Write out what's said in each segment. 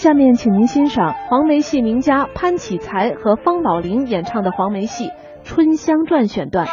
下面请您欣赏黄梅戏名家潘启才和方宝林演唱的黄梅戏《春香传》选段。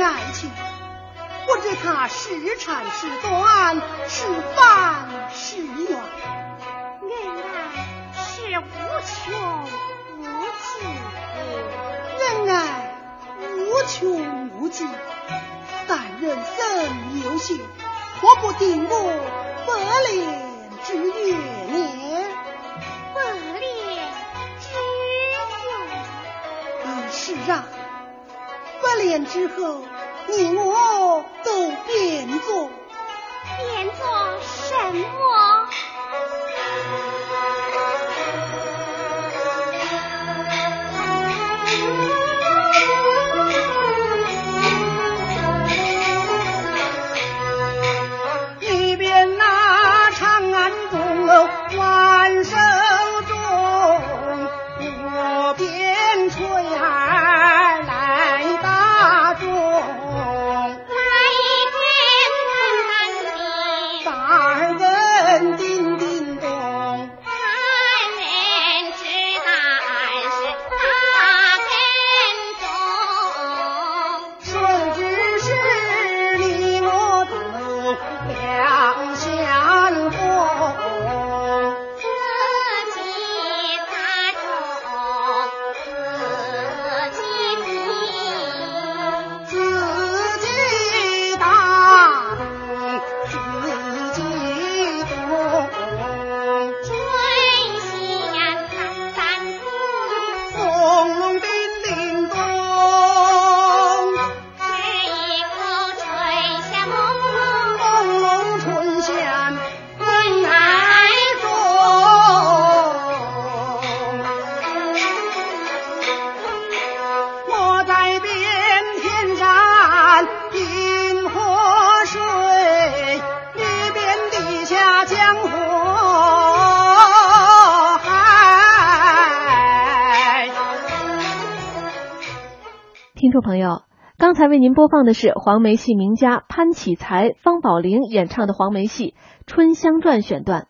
爱情，不知他是长是短，是烦是怨，恩爱是无穷无尽恩，爱无穷无尽，但人生有限，活不定我百年之月年，百年之永。是啊。八年之后，你我都变作变作什么？听众朋友，刚才为您播放的是黄梅戏名家潘启才、方宝玲演唱的黄梅戏《春香传》选段。